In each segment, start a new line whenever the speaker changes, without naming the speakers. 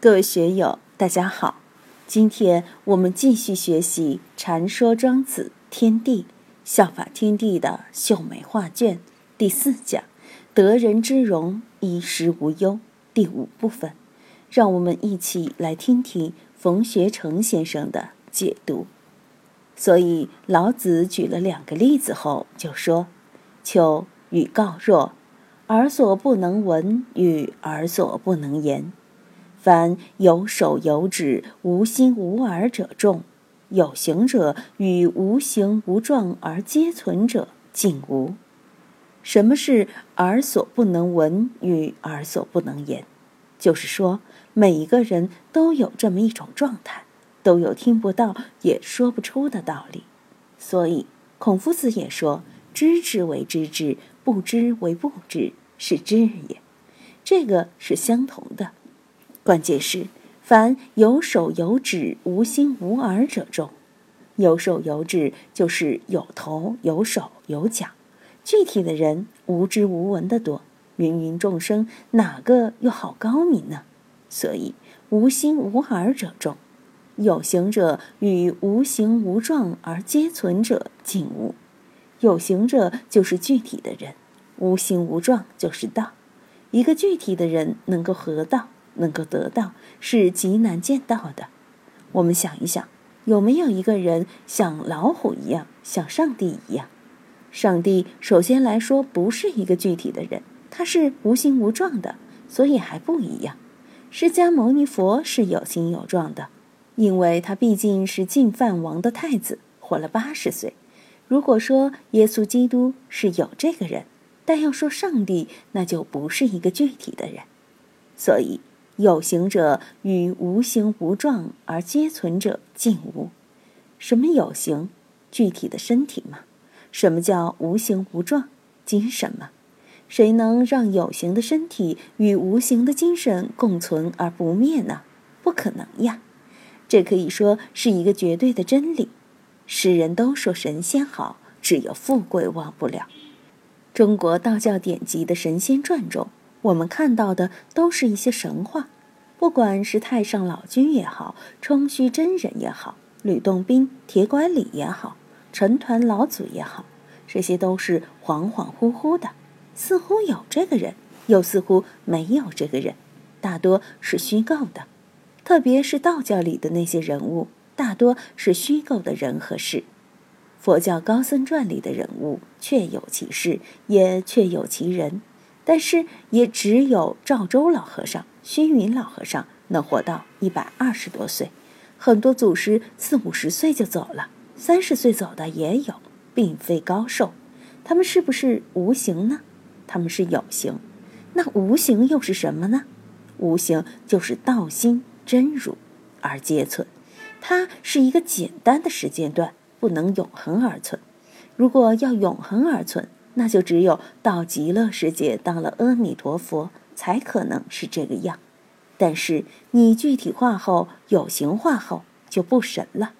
各位学友，大家好！今天我们继续学习《禅说庄子天地效法天地的秀美画卷》第四讲“得人之容，衣食无忧”第五部分。让我们一起来听听冯学成先生的解读。所以老子举了两个例子后，就说：“求与告若，耳所不能闻，与耳所不能言。”凡有手有指、无心无耳者众，有形者与无形无状而皆存者尽无。什么是耳所不能闻与耳所不能言？就是说，每一个人都有这么一种状态，都有听不到也说不出的道理。所以，孔夫子也说：“知之为知之，不知为不知，是知也。”这个是相同的。关键是，凡有手有指、无心无耳者众，有手有指就是有头有手有脚，具体的人无知无闻的多。芸芸众生，哪个又好高明呢？所以无心无耳者众，有形者与无形无状而皆存者尽无。有形者就是具体的人，无形无状就是道。一个具体的人能够合道。能够得到是极难见到的。我们想一想，有没有一个人像老虎一样，像上帝一样？上帝首先来说不是一个具体的人，他是无形无状的，所以还不一样。释迦牟尼佛是有形有状的，因为他毕竟是净饭王的太子，活了八十岁。如果说耶稣基督是有这个人，但要说上帝，那就不是一个具体的人，所以。有形者与无形无状而皆存者尽无。什么有形？具体的身体吗？什么叫无形无状？精神吗？谁能让有形的身体与无形的精神共存而不灭呢？不可能呀！这可以说是一个绝对的真理。世人都说神仙好，只有富贵忘不了。中国道教典籍的神仙传中。我们看到的都是一些神话，不管是太上老君也好，冲虚真人也好，吕洞宾、铁拐李也好，陈抟老祖也好，这些都是恍恍惚惚的，似乎有这个人，又似乎没有这个人，大多是虚构的。特别是道教里的那些人物，大多是虚构的人和事。佛教高僧传里的人物确有其事，也确有其人。但是也只有赵州老和尚、虚云老和尚能活到一百二十多岁，很多祖师四五十岁就走了，三十岁走的也有，并非高寿。他们是不是无形呢？他们是有形。那无形又是什么呢？无形就是道心真如而皆存，它是一个简单的时间段，不能永恒而存。如果要永恒而存，那就只有到极乐世界当了阿弥陀佛，才可能是这个样。但是你具体化后、有形化后，就不神了。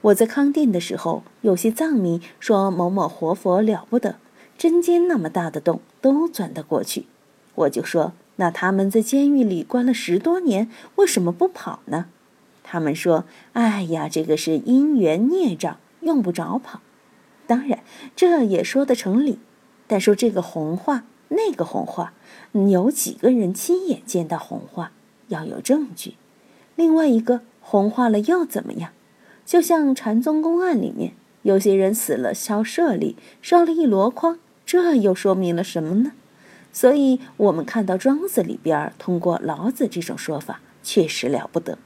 我在康定的时候，有些藏民说某某活佛了不得，针尖那么大的洞都钻得过去。我就说，那他们在监狱里关了十多年，为什么不跑呢？他们说：“哎呀，这个是因缘孽障，用不着跑。”当然，这也说得成理，但说这个红话，那个红画，有几个人亲眼见到红画？要有证据。另外一个红化了又怎么样？就像禅宗公案里面，有些人死了烧舍利，烧了一箩筐，这又说明了什么呢？所以，我们看到庄子里边通过老子这种说法，确实了不得。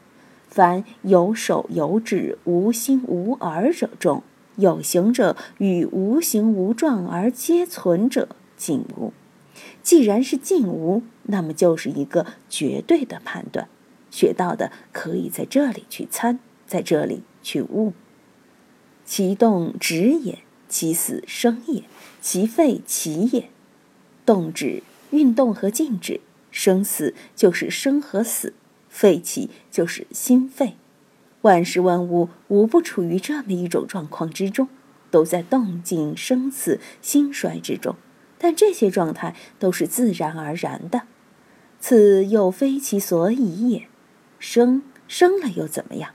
凡有手有指、无心无耳者众。有形者与无形无状而皆存者尽无。既然是静无，那么就是一个绝对的判断。学到的可以在这里去参，在这里去悟。其动止也，其死生也，其废起也。动止，运动和静止；生死就是生和死，废起就是心废。万事万物无不处于这么一种状况之中，都在动静生死兴衰之中，但这些状态都是自然而然的，此又非其所以也。生生了又怎么样？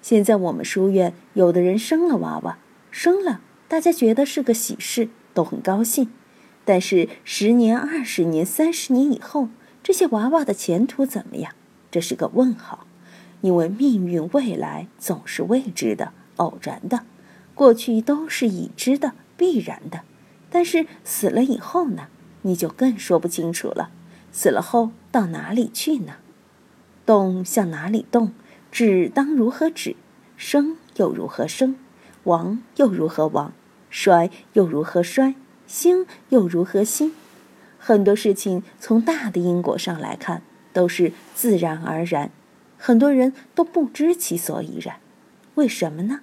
现在我们书院有的人生了娃娃，生了，大家觉得是个喜事，都很高兴。但是十年、二十年、三十年以后，这些娃娃的前途怎么样？这是个问号。因为命运未来总是未知的、偶然的，过去都是已知的、必然的。但是死了以后呢？你就更说不清楚了。死了后到哪里去呢？动向哪里动？止当如何止？生又如何生？亡又如何亡？衰又如何衰？兴又如何兴？很多事情从大的因果上来看，都是自然而然。很多人都不知其所以然。为什么呢？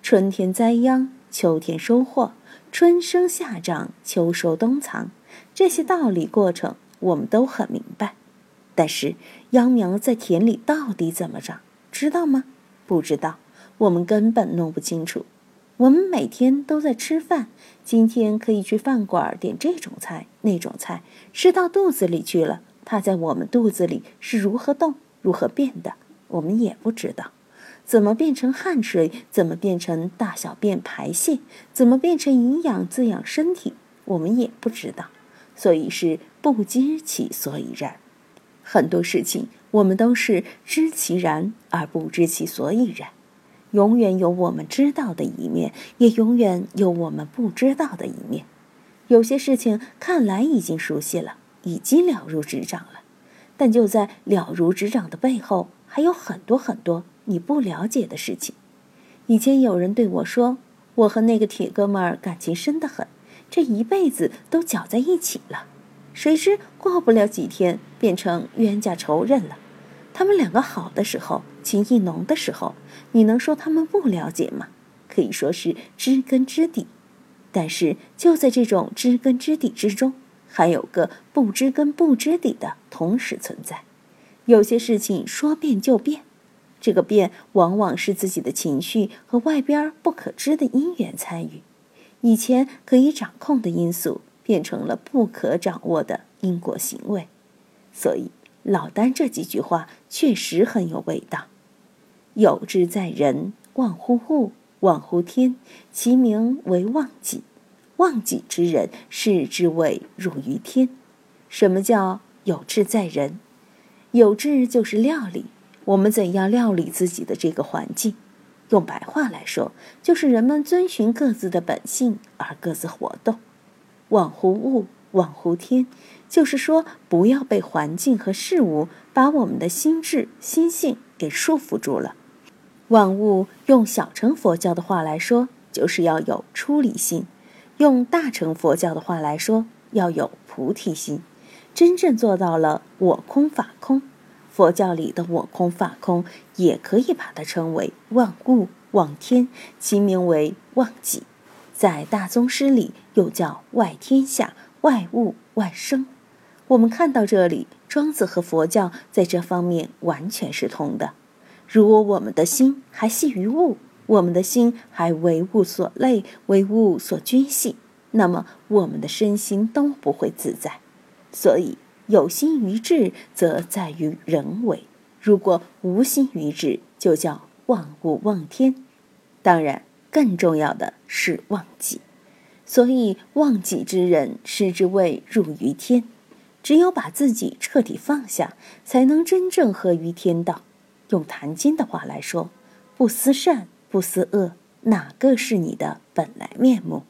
春天栽秧，秋天收获；春生夏长，秋收冬藏。这些道理过程，我们都很明白。但是秧苗在田里到底怎么长？知道吗？不知道，我们根本弄不清楚。我们每天都在吃饭，今天可以去饭馆点这种菜、那种菜，吃到肚子里去了。它在我们肚子里是如何动、如何变的，我们也不知道。怎么变成汗水？怎么变成大小便排泄？怎么变成营养滋养身体？我们也不知道。所以是不知其所以然。很多事情。我们都是知其然而不知其所以然，永远有我们知道的一面，也永远有我们不知道的一面。有些事情看来已经熟悉了，已经了如指掌了，但就在了如指掌的背后，还有很多很多你不了解的事情。以前有人对我说，我和那个铁哥们儿感情深得很，这一辈子都搅在一起了。谁知过不了几天，变成冤家仇人了。他们两个好的时候，情意浓的时候，你能说他们不了解吗？可以说是知根知底。但是就在这种知根知底之中，还有个不知根不知底的同时存在。有些事情说变就变，这个变往往是自己的情绪和外边不可知的因缘参与，以前可以掌控的因素。变成了不可掌握的因果行为，所以老丹这几句话确实很有味道。有志在人，忘乎物，忘乎天，其名为忘己。忘己之人，视之谓辱于天。什么叫有志在人？有志就是料理，我们怎样料理自己的这个环境？用白话来说，就是人们遵循各自的本性而各自活动。忘乎物，忘乎天，就是说，不要被环境和事物把我们的心智、心性给束缚住了。万物用小乘佛教的话来说，就是要有出离心；用大乘佛教的话来说，要有菩提心。真正做到了我空法空，佛教里的我空法空，也可以把它称为忘物、忘天，其名为忘己。在大宗师里，又叫外天下、外物、外生。我们看到这里，庄子和佛教在这方面完全是通的。如果我们的心还系于物，我们的心还为物所累、为物所拘系，那么我们的身心都不会自在。所以，有心于智，则在于人为；如果无心于智，就叫忘物忘天。当然。更重要的是忘己，所以忘己之人，失之谓入于天。只有把自己彻底放下，才能真正合于天道。用《谭经》的话来说，不思善，不思恶，哪个是你的本来面目？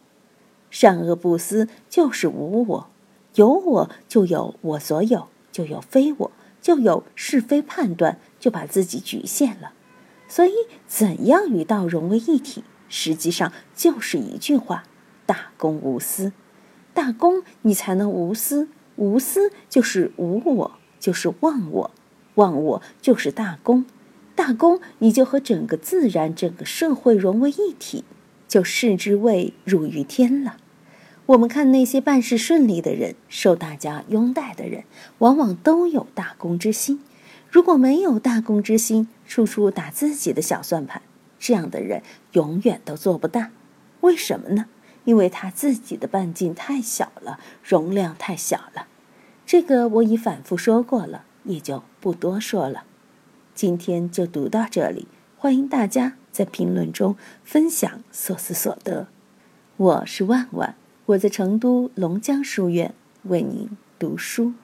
善恶不思，就是无我；有我，就有我所有，就有非我，就有是非判断，就把自己局限了。所以，怎样与道融为一体？实际上就是一句话：大公无私。大公，你才能无私。无私就是无我，就是忘我。忘我就是大公。大公，你就和整个自然、整个社会融为一体，就视之谓入于天了。我们看那些办事顺利的人，受大家拥戴的人，往往都有大公之心。如果没有大公之心，处处打自己的小算盘，这样的人永远都做不大。为什么呢？因为他自己的半径太小了，容量太小了。这个我已反复说过了，也就不多说了。今天就读到这里，欢迎大家在评论中分享所思所得。我是万万。我在成都龙江书院为您读书。